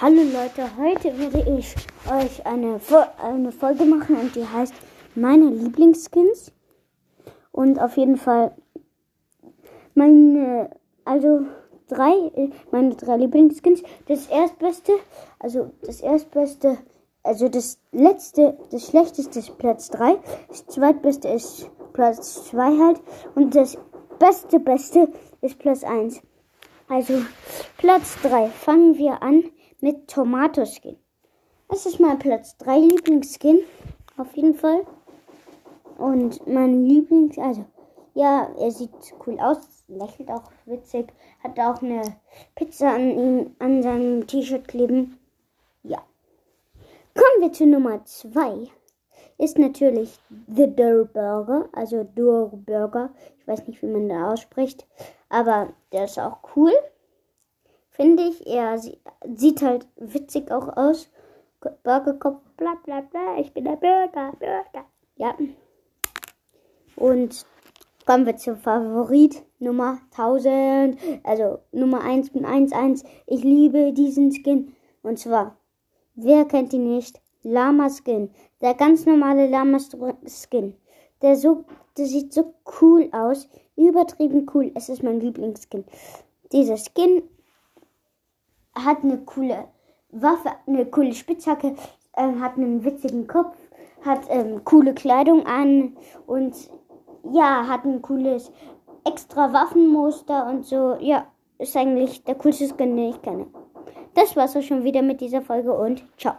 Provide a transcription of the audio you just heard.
Hallo Leute, heute werde ich euch eine, eine Folge machen und die heißt meine Lieblingsskins. Und auf jeden Fall meine, also drei, meine drei Lieblingsskins. Das erstbeste, also das erstbeste, also das letzte, das schlechteste ist Platz 3, das zweitbeste ist Platz 2 halt und das beste, beste ist Platz 1. Also Platz 3, fangen wir an mit Tomatoskin. Das ist mein Platz 3 Lieblingsskin. Auf jeden Fall. Und mein Lieblings, also, ja, er sieht cool aus, lächelt auch witzig, hat auch eine Pizza an ihm, an seinem T-Shirt kleben. Ja. Kommen wir zu Nummer 2. Ist natürlich The Dur Burger, also Dur Burger. Ich weiß nicht, wie man da ausspricht, aber der ist auch cool finde ich. Er sieht halt witzig auch aus. Burgerkopf, bla bla bla, ich bin der Burger, Burger. Ja. Und kommen wir zum Favorit Nummer 1000. Also Nummer 1 bin 1. Ich liebe diesen Skin. Und zwar, wer kennt ihn nicht? Lama Skin. Der ganz normale Lama Skin. Der, so, der sieht so cool aus. Übertrieben cool. Es ist mein Lieblingsskin. Dieser Skin hat eine coole Waffe, eine coole Spitzhacke, ähm, hat einen witzigen Kopf, hat ähm, coole Kleidung an und ja, hat ein cooles extra Waffenmuster und so. Ja, ist eigentlich der coolste Skin, den ich kenne. Das war's auch schon wieder mit dieser Folge und ciao.